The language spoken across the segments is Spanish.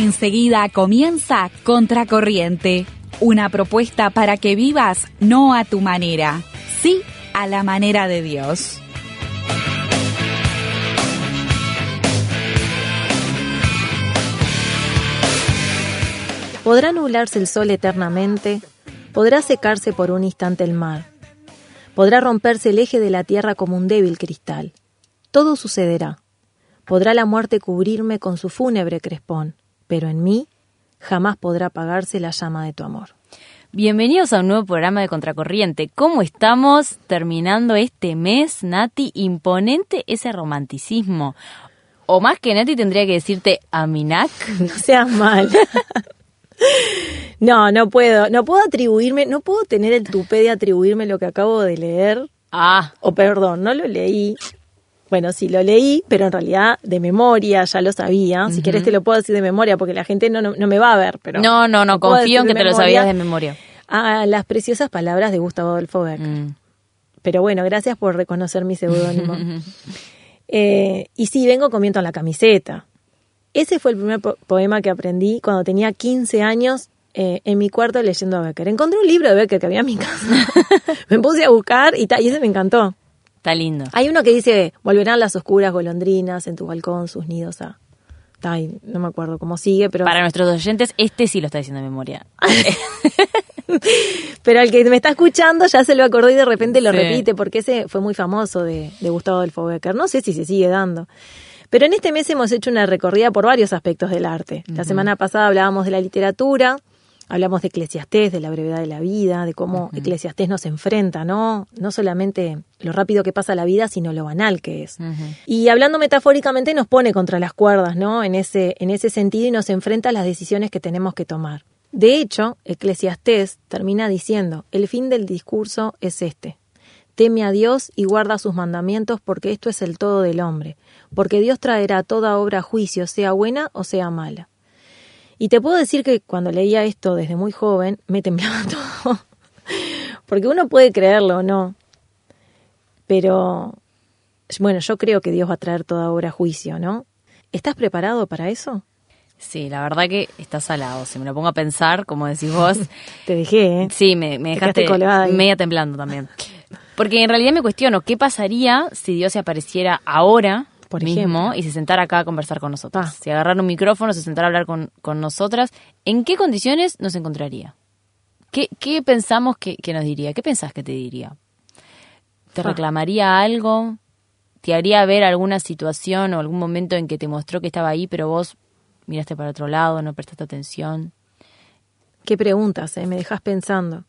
Enseguida comienza Contracorriente, una propuesta para que vivas no a tu manera, sí a la manera de Dios. Podrá nublarse el sol eternamente, podrá secarse por un instante el mar, podrá romperse el eje de la tierra como un débil cristal. Todo sucederá. Podrá la muerte cubrirme con su fúnebre crespón, pero en mí jamás podrá apagarse la llama de tu amor. Bienvenidos a un nuevo programa de Contracorriente. ¿Cómo estamos terminando este mes, Nati? Imponente ese romanticismo. O más que Nati tendría que decirte Aminac. No seas mal. No, no puedo, no puedo atribuirme, no puedo tener el tupé de atribuirme lo que acabo de leer. Ah, O perdón, no lo leí. Bueno, sí lo leí, pero en realidad de memoria ya lo sabía. Si querés te lo puedo decir de memoria porque la gente no, no, no me va a ver, pero... no, no, no, confío en que te lo sabías de memoria. A las preciosas palabras de Gustavo Adolfo Becker. Mm. Pero bueno, gracias por reconocer mi seudónimo. Eh, y sí, vengo con viento en la camiseta. Ese fue el primer po- poema que aprendí cuando tenía 15 años eh, en mi cuarto leyendo a Becker. Encontré un libro de Becker que había en mi casa. me puse a buscar y, ta- y ese me encantó. Está lindo. Hay uno que dice, volverán las oscuras golondrinas en tu balcón, sus nidos a... Ay, no me acuerdo cómo sigue, pero... Para nuestros oyentes, este sí lo está diciendo de memoria. Pero el que me está escuchando ya se lo acordó y de repente lo Sí. repite, porque ese fue muy famoso de, de Gustavo Adolfo Becker. No sé si se sigue dando. Pero en este mes hemos hecho una recorrida por varios aspectos del arte. La semana pasada hablábamos de la literatura, hablamos de Eclesiastés, de la brevedad de la vida, de cómo Eclesiastés nos enfrenta, ¿no? No solamente lo rápido que pasa la vida, sino lo banal que es. Y hablando metafóricamente nos pone contra las cuerdas, ¿no? En ese, en ese sentido y nos enfrenta a las decisiones que tenemos que tomar. De hecho, Eclesiastés termina diciendo, el fin del discurso es este. Teme a Dios y guarda sus mandamientos porque esto es el todo del hombre, porque Dios traerá toda obra a juicio, sea buena o sea mala. Y te puedo decir que cuando leía esto desde muy joven, me temblaba todo. Porque uno puede creerlo o no. Pero, bueno, yo creo que Dios va a traer toda obra a juicio, ¿no? ¿Estás preparado para eso? Sí, la verdad que está salado. Si me lo pongo a pensar, como decís vos, Te dejé, ¿eh? Sí, me, me Te dejaste media temblando también. Porque en realidad me cuestiono, ¿qué pasaría si Dios se apareciera ahora Por mismo ejemplo. y se sentara acá a conversar con nosotros? Ah. Si agarrara un micrófono, se sentara a hablar con, con nosotras, ¿en qué condiciones nos encontraría? ¿Qué, qué pensamos que, que nos diría? ¿Qué pensás que te diría? ¿Te Ah. reclamaría algo? ¿Te haría ver alguna situación o algún momento en que te mostró que estaba ahí, pero vos miraste para otro lado, no prestaste atención? Qué preguntas, ¿eh? me dejas pensando.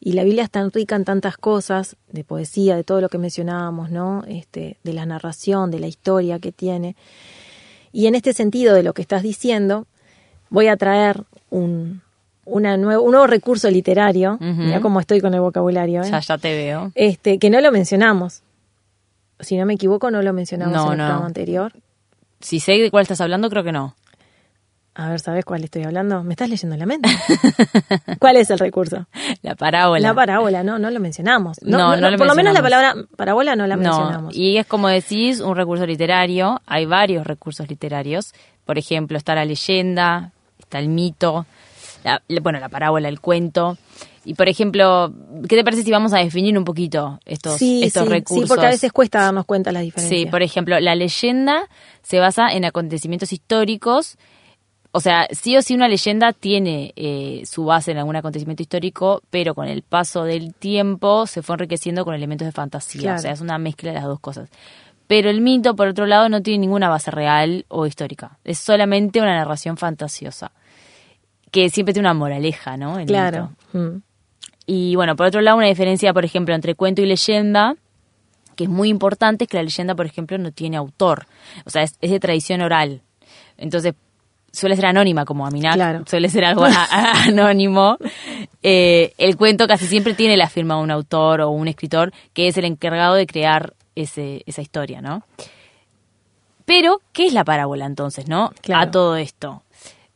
Y la Biblia es tan rica en tantas cosas, de poesía, de todo lo que mencionábamos, ¿no? Este, de la narración, de la historia que tiene. Y en este sentido de lo que estás diciendo, voy a traer un, una nuevo, un nuevo recurso literario. Ujú. Mira cómo estoy con el vocabulario, ¿eh? Ya, ya te veo. Este, que no lo mencionamos. Si no me equivoco, no lo mencionamos No, en el no. programa anterior. Si sé de cuál estás hablando, creo que no. A ver, ¿sabes cuál estoy hablando? Me estás leyendo la mente. ¿Cuál es el recurso? La parábola. La parábola, no, no lo mencionamos. No, No, no, no lo por lo menos la palabra parábola no la No, mencionamos. y es como decís, un recurso literario. Hay varios recursos literarios. Por ejemplo, está la leyenda, está el mito, la- la- bueno, la parábola, el cuento. Y por ejemplo, ¿qué te parece si vamos a definir un poquito estos, sí, estos sí, recursos? sí, porque a veces cuesta darnos cuenta de las diferencias. Sí, por ejemplo, la leyenda se basa en acontecimientos históricos. O sea, sí o sí una leyenda tiene eh, su base en algún acontecimiento histórico, pero con el paso del tiempo se fue enriqueciendo con elementos de fantasía. Claro. O sea, es una mezcla de las dos cosas. Pero el mito, por otro lado, no tiene ninguna base real o histórica. Es solamente una narración fantasiosa. Que siempre tiene una moraleja, ¿no? El Claro. mito. Mm. Y bueno, por otro lado, una diferencia, por ejemplo, entre cuento y leyenda, que es muy importante, es que la leyenda, por ejemplo, no tiene autor. O sea, es, es de tradición oral. Entonces, suele ser anónima como Aminat, Claro. suele ser algo anónimo. Eh, el cuento casi siempre tiene la firma de un autor o un escritor que es el encargado de crear ese, esa historia, ¿no? Pero, ¿qué es la parábola entonces, no? Claro. A todo esto.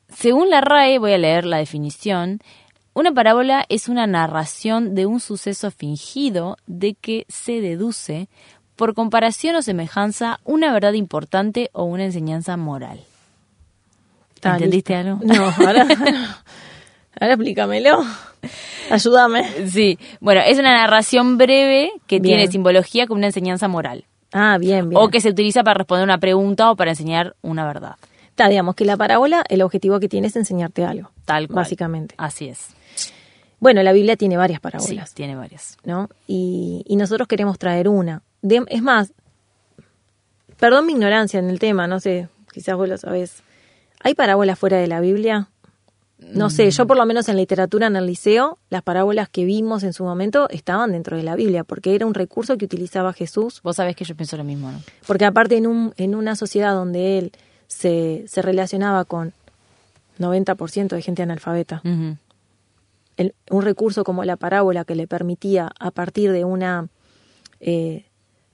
Según la RAE, voy a leer la definición, una parábola es una narración de un suceso fingido de que se deduce, por comparación o semejanza, una verdad importante o una enseñanza moral. Está, ¿Entendiste listo. algo? No, ahora, ahora explícamelo. Ayúdame. Sí, bueno, es una narración breve que Bien. tiene simbología como una enseñanza moral. Ah, bien, bien. O que se utiliza para responder una pregunta o para enseñar una verdad. Está, digamos que la parábola, el objetivo que tiene es enseñarte algo. Tal cual. Básicamente. Así es. Bueno, la Biblia tiene varias Sí, parábolas, tiene varias. ¿no? Y, y nosotros queremos traer una. De- es más, perdón mi ignorancia en el tema, no sé, quizás vos lo sabés. ¿Hay parábolas fuera de la Biblia? No sé, yo por lo menos en literatura en el liceo, las parábolas que vimos en su momento estaban dentro de la Biblia, porque era un recurso que utilizaba Jesús Vos sabés que yo pienso lo mismo, ¿no? Porque aparte en, un, en una sociedad donde él se, se relacionaba con 90% de gente analfabeta, el- un recurso como la parábola que le permitía a partir de una eh,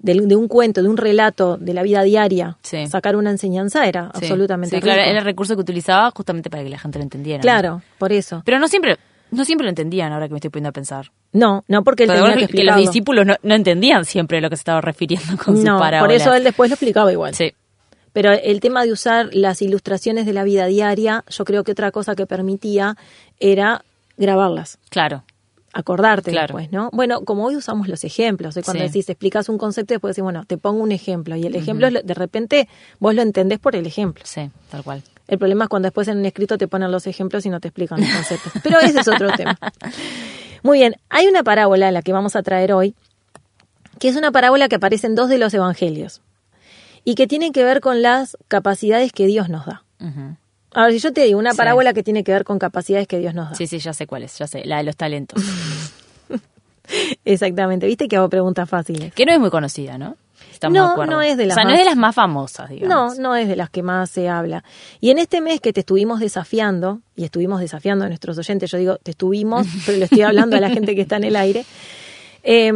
de, de un cuento, de un relato de la vida diaria, Sí. sacar una enseñanza era Sí. absolutamente Sí, claro, era el recurso que utilizaba justamente para que la gente lo entendiera. ¿no? Claro, por eso. Pero no siempre, no siempre lo entendían ahora que me estoy poniendo a pensar. No, no porque él Pero tenía que que, los discípulos no, no entendían siempre lo que se estaba refiriendo con No, por eso él después lo explicaba igual. Sí, Pero el tema de usar las ilustraciones de la vida diaria, yo creo que otra cosa que permitía era grabarlas. claro. Acordarte Claro. después, ¿no? Bueno, como hoy usamos los ejemplos, ¿eh? cuando Sí. decís, explicas un concepto, después decís, bueno, te pongo un ejemplo, y el ejemplo, es lo- de repente, vos lo entendés por el ejemplo. Sí, tal cual. El problema es cuando después en un escrito te ponen los ejemplos y no te explican los conceptos. Pero ese es otro tema. Muy bien, hay una parábola, la que vamos a traer hoy, que es una parábola que aparece en dos de los evangelios y que tiene que ver con las capacidades que Dios nos da. A ver, si yo te digo una Sí. parábola que tiene que ver con capacidades que Dios nos da. Sí, sí, ya sé cuál es, ya sé, la de los talentos. Exactamente, viste que hago preguntas fáciles. que no es muy conocida, ¿no? Estamos No, de acuerdo. no es de las O sea, no es de las más famosas, No, digamos. no es de las que más se habla. Y en este mes que te estuvimos desafiando, y estuvimos desafiando a nuestros oyentes, yo digo, te estuvimos, pero le estoy hablando a la gente que está en el aire, eh,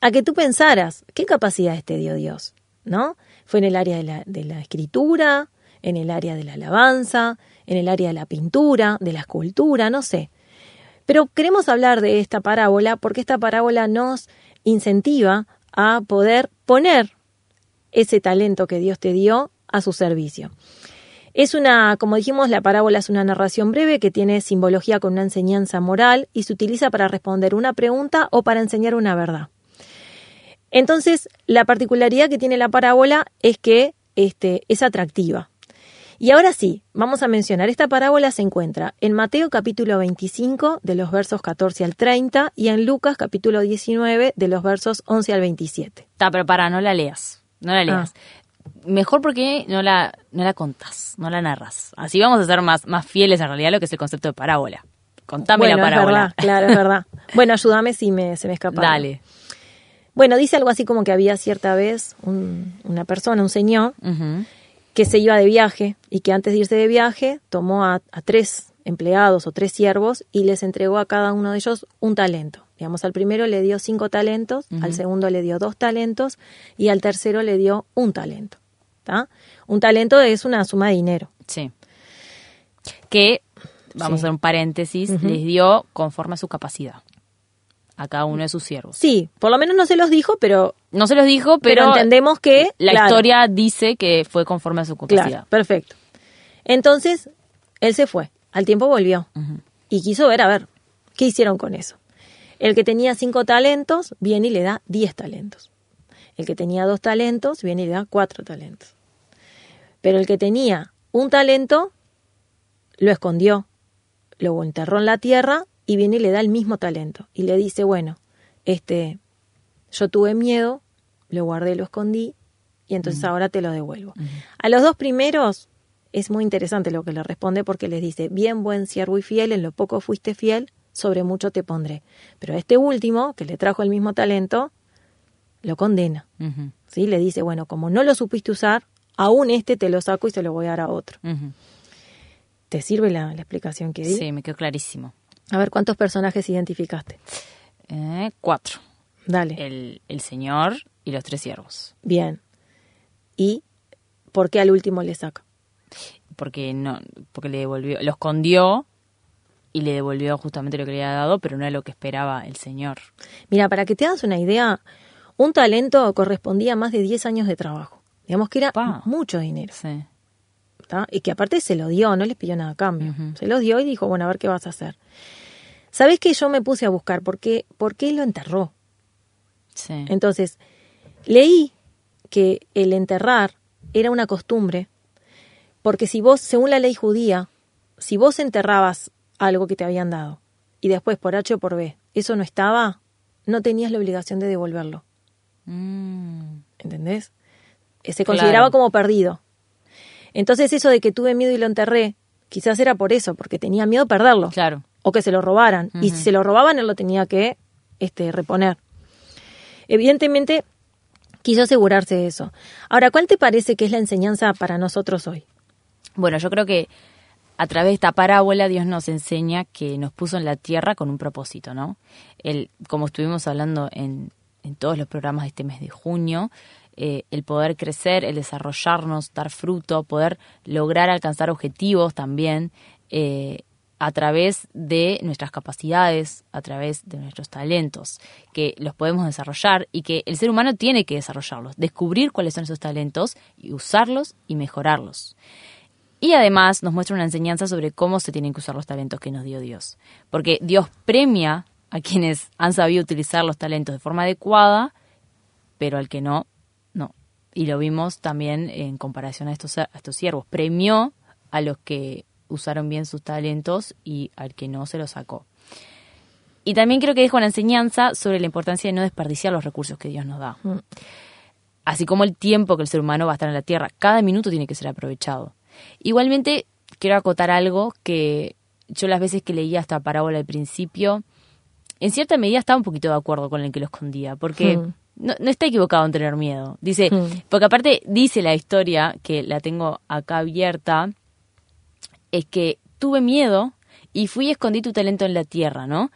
a que tú pensaras, ¿qué capacidades te dio Dios? ¿No? Fue en el área de la, de la escritura, en el área de la alabanza, en el área de la pintura, de la escultura, no sé. Pero queremos hablar de esta parábola porque esta parábola nos incentiva a poder poner ese talento que Dios te dio a su servicio. Es una, como dijimos, la parábola es una narración breve que tiene simbología con una enseñanza moral y se utiliza para responder una pregunta o para enseñar una verdad. Entonces, la particularidad que tiene la parábola es que este, es atractiva. Y ahora sí, vamos a mencionar, esta parábola se encuentra en Mateo capítulo 25 de los versos 14 al 30 y en Lucas capítulo 19 de los versos 11 al 27. Está, pero para, no la leas. No la leas. Ah. Mejor porque no la, no la contás, no la narras. Así vamos a ser más, más fieles en realidad a lo que es el concepto de parábola. Contame bueno, la parábola. es verdad, claro, es verdad. Bueno, ayúdame si me, se me escapa. Dale. Bueno, dice algo así como que había cierta vez un- una persona, un señor, Ujú. Que se iba de viaje y que antes de irse de viaje tomó a, a tres empleados o tres siervos y les entregó a cada uno de ellos un talento. Digamos, al primero le dio cinco talentos, al segundo le dio dos talentos y al tercero le dio un talento. ¿tá? Un talento es una suma de dinero. Sí. Que, vamos Sí. a hacer un paréntesis, les dio conforme a su capacidad. A cada uno de sus siervos. Sí, por lo menos no se los dijo, pero, No se los dijo, pero, pero, entendemos que... la claro, historia dice que fue conforme a su capacidad. Claro, perfecto. Entonces, él se fue. Al tiempo volvió. Y quiso ver, a ver, ¿qué hicieron con eso? El que tenía cinco talentos, viene y le da diez talentos. El que tenía dos talentos, viene y le da cuatro talentos. Pero el que tenía un talento, lo escondió, lo enterró en la tierra y viene y le da el mismo talento. Y le dice, bueno, este, yo tuve miedo, lo guardé, lo escondí, y entonces ahora te lo devuelvo. A los dos primeros es muy interesante lo que le responde porque les dice, bien buen siervo y fiel, en lo poco fuiste fiel, sobre mucho te pondré. Pero a este último, que le trajo el mismo talento, lo condena. ¿sí? Le dice, bueno, como no lo supiste usar, aún este te lo saco y se lo voy a dar a otro. ¿Te sirve la, la explicación que di? Sí, me quedó clarísimo. A ver, ¿cuántos personajes identificaste? Eh, cuatro. Dale. El, el señor y los tres siervos. Bien. ¿Y por qué al último le saca? Porque no, porque le devolvió, lo escondió y le devolvió justamente lo que le había dado, pero no era lo que esperaba el señor. Mira, para que te hagas una idea, un talento correspondía a más de 10 años de trabajo. Digamos que era Pa. mucho dinero. Sí. ¿Tá? Y que aparte se lo dio, no les pidió nada a cambio. Se los dio y dijo, bueno, a ver qué vas a hacer. ¿Sabés que yo me puse a buscar por qué, por qué lo enterró? Sí. Entonces, leí que el enterrar era una costumbre, porque si vos, según la ley judía, si vos enterrabas algo que te habían dado y después por H o por B eso no estaba, no tenías la obligación de devolverlo. Mm. ¿Entendés? Eh, Se consideraba Claro. como perdido. Entonces eso de que tuve miedo y lo enterré, quizás era por eso, porque tenía miedo a perderlo. Claro. O que se lo robaran. Y si se lo robaban, él lo tenía que este, reponer. Evidentemente, quiso asegurarse de eso. Ahora, ¿cuál te parece que es la enseñanza para nosotros hoy? Bueno, yo creo que a través de esta parábola Dios nos enseña que nos puso en la tierra con un propósito, ¿no? El, como estuvimos hablando en, en todos los programas de este mes de junio, eh, el poder crecer, el desarrollarnos, dar fruto, poder lograr alcanzar objetivos también eh, a través de nuestras capacidades, a través de nuestros talentos, que los podemos desarrollar y que el ser humano tiene que desarrollarlos, descubrir cuáles son esos talentos y usarlos y mejorarlos. Y además nos muestra una enseñanza sobre cómo se tienen que usar los talentos que nos dio Dios. Porque Dios premia a quienes han sabido utilizar los talentos de forma adecuada, pero al que no, no. Y lo vimos también en comparación a estos, a estos siervos. Premió a los que usaron bien sus talentos y al que no se los sacó. Y también creo que deja una enseñanza sobre la importancia de no desperdiciar los recursos que Dios nos da. Así como el tiempo que el ser humano va a estar en la Tierra, cada minuto tiene que ser aprovechado. Igualmente, quiero acotar algo que yo las veces que leía esta parábola al principio, en cierta medida estaba un poquito de acuerdo con el que lo escondía, porque Hmm. No, no está equivocado en tener miedo. Dice, Hmm. porque aparte dice la historia, que la tengo acá abierta, es que tuve miedo y fui y escondí tu talento en la tierra, ¿no?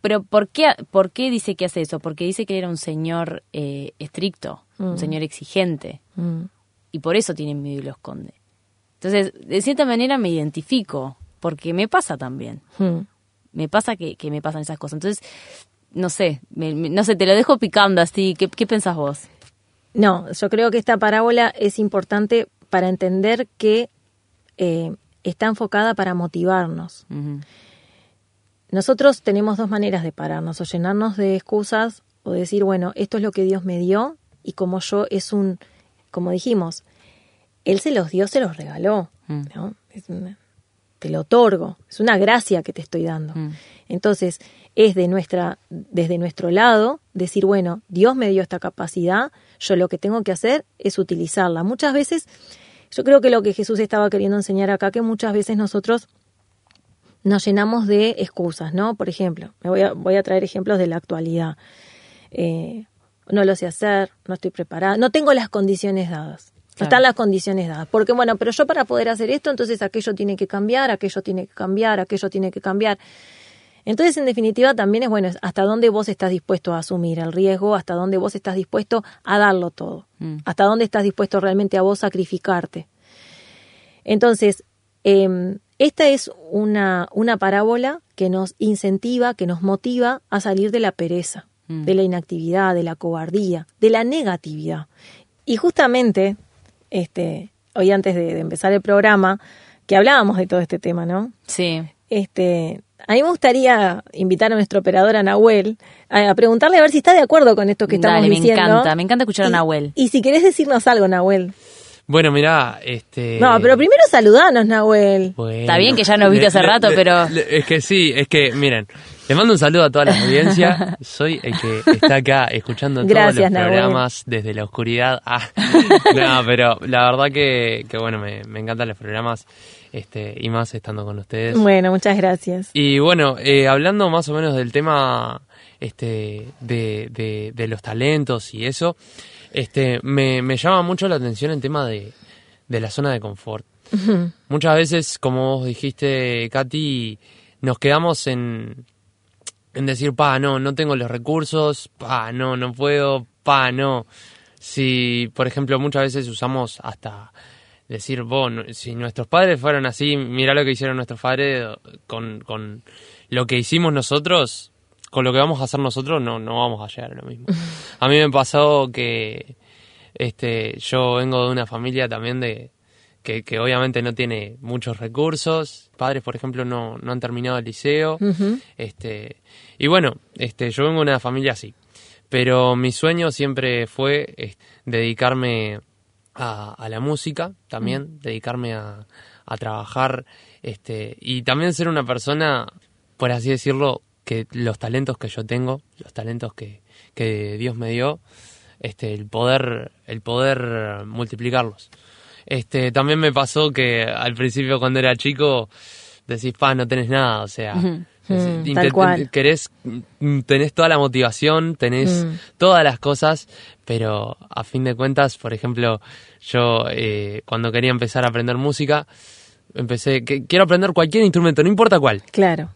Pero ¿por qué, ¿por qué dice que hace eso? Porque dice que era un señor eh, estricto, un señor exigente, Mm. y por eso tiene miedo y lo esconde. Entonces, de cierta manera me identifico, porque me pasa también. Me pasa que, que me pasan esas cosas. Entonces, no sé, me- me- no sé, te lo dejo picando así. ¿Qué, qué pensás vos? No, yo creo que esta parábola es importante para entender que eh, está enfocada para motivarnos. Nosotros tenemos dos maneras de pararnos, o llenarnos de excusas o decir, bueno, esto es lo que Dios me dio y como yo es un, como dijimos, Él se los dio, se los regaló, Mm. ¿no? Es una- te lo otorgo, es una gracia que te estoy dando. Mm. Entonces, es de nuestra, desde nuestro lado decir, bueno, Dios me dio esta capacidad, yo lo que tengo que hacer es utilizarla. Muchas veces, yo creo que lo que Jesús estaba queriendo enseñar acá, que muchas veces nosotros nos llenamos de excusas, ¿no? Por ejemplo, me voy a, voy a traer ejemplos de la actualidad. Eh, no lo sé hacer, no estoy preparada, no tengo las condiciones dadas. No están las condiciones dadas. Porque, bueno, pero yo para poder hacer esto, entonces aquello tiene que cambiar, aquello tiene que cambiar, aquello tiene que cambiar. Entonces, en definitiva, también es bueno hasta dónde vos estás dispuesto a asumir el riesgo, hasta dónde vos estás dispuesto a darlo todo, Mm. hasta dónde estás dispuesto realmente a vos sacrificarte. Entonces, eh, esta es una, una parábola que nos incentiva, que nos motiva a salir de la pereza, Mm. de la inactividad, de la cobardía, de la negatividad. Y justamente, este, hoy antes de, de empezar el programa, que hablábamos de todo este tema, ¿no? Sí. Este, a mí me gustaría invitar a nuestro operador a Nahuel a, a preguntarle a ver si está de acuerdo con esto que estamos Dale, me diciendo. encanta, me encanta escuchar a Y- Nahuel. Y si querés decirnos algo, Nahuel. Bueno, mirá, este... No, pero primero saludanos, Nahuel. Bueno. Está bien que ya nos viste Le- hace le- rato, le- pero- le- Es que sí, es que, miren, le mando un saludo a toda la audiencia. Soy el que está acá escuchando Gracias, todos los Nahuel. programas desde la oscuridad. Ah, no, pero la verdad que, que bueno, me, me encantan los programas este y más estando con ustedes. Bueno, muchas gracias. Y bueno, eh, hablando más o menos del tema este, de, de, de los talentos y eso, este, me, me llama mucho la atención el tema de, de la zona de confort. Muchas veces, como vos dijiste, Katy, nos quedamos en, en decir, pa, no, no tengo los recursos, pa, no, no puedo, pa, no. Si, por ejemplo, muchas veces usamos hasta decir, vos, si nuestros padres fueron así, mira lo que hicieron nuestros padres con, con lo que hicimos nosotros, con lo que vamos a hacer nosotros, no, no vamos a llegar a lo mismo. A mí me pasó que este, yo vengo de una familia también de que, que obviamente no tiene muchos recursos. Padres, por ejemplo, no, no han terminado el liceo. Este, y bueno, este, yo vengo de una familia así. Pero mi sueño siempre fue eh, dedicarme a, a la música también, dedicarme a, a trabajar este, y también ser una persona, por así decirlo, que los talentos que yo tengo, los talentos que, que Dios me dio, este, el poder, el poder multiplicarlos. Este, también me pasó que al principio cuando era chico decís, pa, no tenés nada, o sea, Mm, tal cual. querés, mm, tenés toda la motivación, tenés Mm. todas las cosas, pero a fin de cuentas, por ejemplo, yo eh, cuando quería empezar a aprender música, empecé, que, quiero aprender cualquier instrumento, no importa cuál, Claro.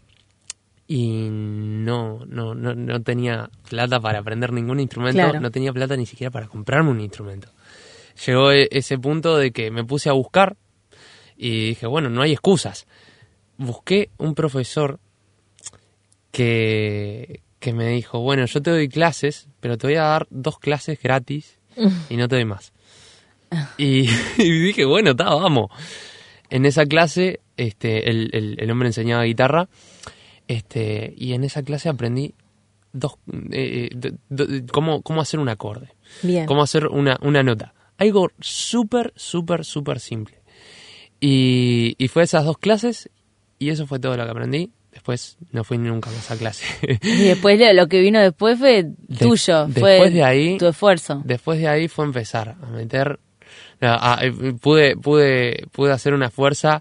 y no, no, no, no tenía plata para aprender ningún instrumento, Claro. no tenía plata ni siquiera para comprarme un instrumento. Llegó e- ese punto de que me puse a buscar y dije, bueno, no hay excusas. Busqué un profesor que, que me dijo, bueno, yo te doy clases, pero te voy a dar dos clases gratis y no te doy más. Y, y dije, bueno, está, vamos. En esa clase, este, el, el, el hombre enseñaba guitarra, este, y en esa clase aprendí dos, eh, cómo, cómo hacer un acorde, Bien. cómo hacer una, una nota. Algo súper, súper, súper simple. Y, y fue esas dos clases, y eso fue todo lo que aprendí. Después no fui nunca más a clase. Y después lo, lo que vino después fue tuyo, después fue de ahí- tu esfuerzo. Después de ahí fue empezar a meter. a- a- pude, pude, pude hacer una fuerza.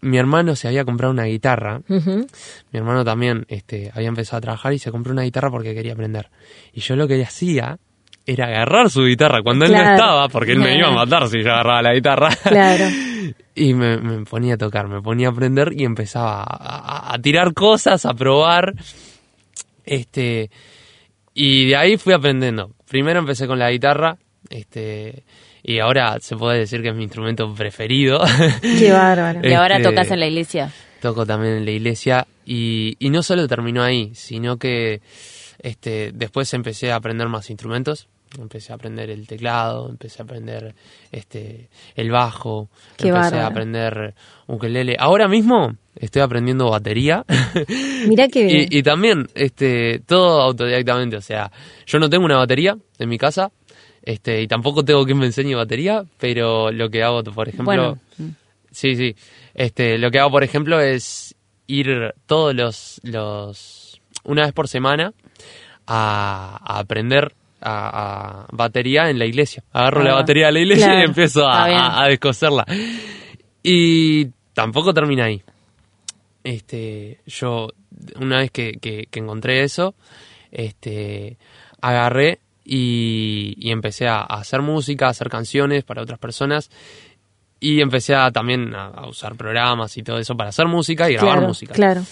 Mi hermano se había comprado una guitarra. Ujú. Mi hermano también este, había empezado a trabajar y se compró una guitarra porque quería aprender. Y yo lo que hacía era agarrar su guitarra cuando él no estaba, porque él me iba a matar si yo agarraba la guitarra. Claro. Y me, me ponía a tocar, me ponía a aprender y empezaba a, a- a tirar cosas, a probar. Este, y de ahí fui aprendiendo. Primero empecé con la guitarra, este, y ahora se puede decir que es mi instrumento preferido. Qué bárbaro. Y ahora Este, tocas en la iglesia. Toco también en la iglesia y, y no solo terminó ahí, sino que este, después empecé a aprender más instrumentos. Empecé a aprender el teclado, empecé a aprender este, el bajo, Qué empecé bárbaro. a aprender ukelele. Ahora mismo estoy aprendiendo batería Mirá qué bien. y, y también este, todo autodidactamente. O sea, yo no tengo una batería en mi casa este, y tampoco tengo quien me enseñe batería, pero lo que hago, por ejemplo, Bueno, Sí, sí. Este, lo que hago, por ejemplo, es ir todos los, los una vez por semana a, a aprender a, a batería en la iglesia. Agarro la batería de la iglesia claro. y empiezo a, descoserla. Y tampoco termina ahí. Este, yo, una vez que, que- que encontré eso, este, agarré y, y empecé a, a hacer música, a hacer canciones para otras personas. Y empecé a, también a, a usar programas y todo eso para hacer música y grabar claro, música. Claro.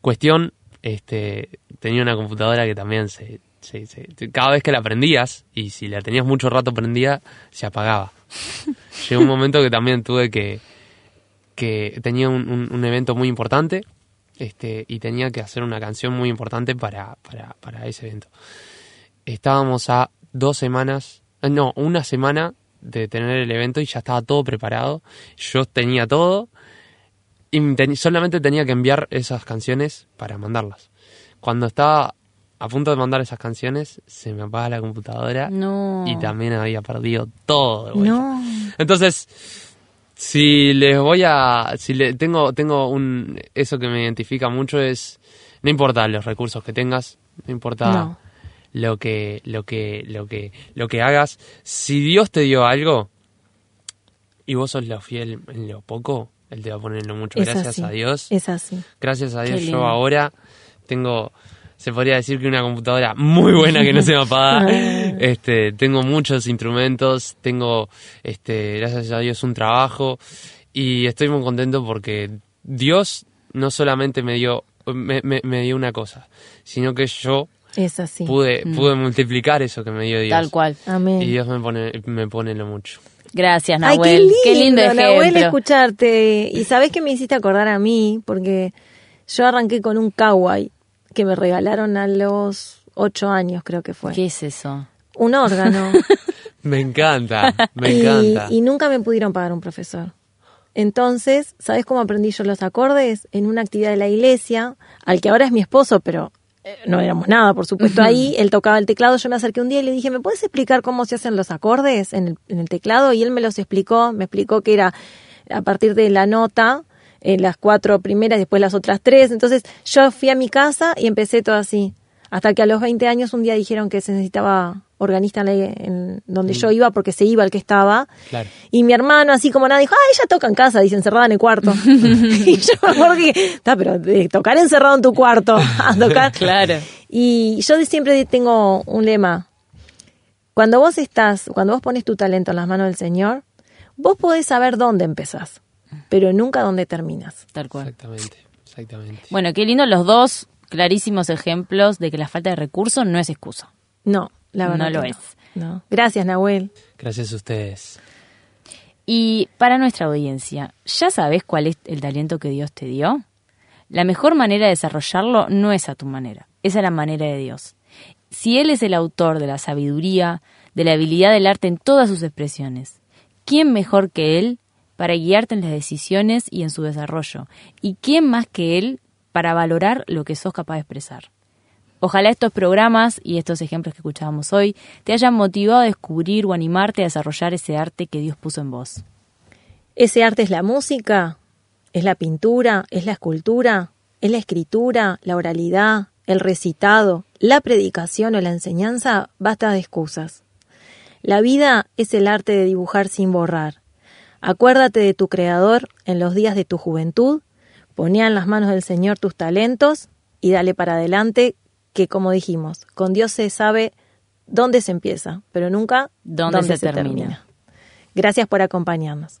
Cuestión, este, tenía una computadora que también se, se- se- cada vez que la prendías, y si la tenías mucho rato prendida, se apagaba. Llegó un momento que también tuve que, que tenía un, un- un evento muy importante, este, y tenía que hacer una canción muy importante para, para, para ese evento. Estábamos a dos semanas, eh, no, una semana de tener el evento y ya estaba todo preparado. Yo tenía todo y ten- solamente tenía que enviar esas canciones para mandarlas. Cuando estaba a punto de mandar esas canciones, se me apaga la computadora No. y también había perdido todo. de vuelta. No. Entonces, si les voy a, si le tengo, tengo un, eso que me identifica mucho es, no importa los recursos que tengas, no importa No. lo que, lo que, lo que, lo que hagas, si Dios te dio algo y vos sos lo fiel en lo poco, Él te va a poner en lo mucho. Es Gracias así. a Dios. Es así. Gracias a Dios yo ahora tengo, se podría decir que una computadora muy buena que no se me apaga. este, tengo muchos instrumentos, tengo, este, gracias a Dios un trabajo y estoy muy contento porque Dios no solamente me dio, me, me- me dio una cosa, sino que yo Es así. pude, pude multiplicar eso que me dio Dios. Tal cual. Amén. Y Dios me pone, me pone lo mucho. Gracias, Ay, Nahuel. qué lindo, ejemplo. Nahuel, escucharte. Y sabes que me hiciste acordar a mí, porque yo arranqué con un kawaii que me regalaron a los ocho años, creo que fue. ¿Qué es eso? Un órgano. Me encanta, me y, encanta. y nunca me pudieron pagar un profesor. Entonces, ¿sabes cómo aprendí yo los acordes? En una actividad de la iglesia, al que ahora es mi esposo, pero eh, no éramos nada, por supuesto, ahí. Él tocaba el teclado, yo me acerqué un día y le dije, ¿me puedes explicar cómo se hacen los acordes en el, en el teclado? Y él me los explicó, me explicó que era a partir de la nota, eh, las cuatro primeras, después las otras tres. Entonces yo fui a mi casa y empecé todo así. Hasta que a los 20 años un día dijeron que se necesitaba organista en, la- en donde yo iba porque se iba el que estaba. Claro. Y mi hermano, así como nada, dijo, ah, ella toca en casa, dice, encerrada en el cuarto. y yo me acuerdo que, está, pero de tocar encerrado en tu cuarto, a tocar. Claro. Y yo siempre tengo un lema. Cuando vos estás, cuando vos pones tu talento en las manos del Señor, vos podés saber dónde empezás, pero nunca dónde terminas. Tal cual. Exactamente, exactamente. Bueno, qué lindo los dos clarísimos ejemplos de que la falta de recursos no es excusa. No, la verdad. No lo es. No. Gracias, Nahuel. Gracias a ustedes. Y para nuestra audiencia, ¿ya sabes cuál es el talento que Dios te dio? La mejor manera de desarrollarlo no es a tu manera, es a la manera de Dios. Si Él es el autor de la sabiduría, de la habilidad del arte en todas sus expresiones, ¿quién mejor que Él para guiarte en las decisiones y en su desarrollo? ¿Y quién más que Él para valorar lo que sos capaz de expresar? Ojalá estos programas y estos ejemplos que escuchábamos hoy te hayan motivado a descubrir o animarte a desarrollar ese arte que Dios puso en vos. Ese arte es la música, es la pintura, es la escultura, es la escritura, la oralidad, el recitado, la predicación o la enseñanza, basta de excusas. La vida es el arte de dibujar sin borrar. Acuérdate de tu Creador en los días de tu juventud, ponía en las manos del Señor tus talentos y dale para adelante, que como dijimos, con Dios se sabe dónde se empieza, pero nunca Dónde se termina. Gracias por acompañarnos.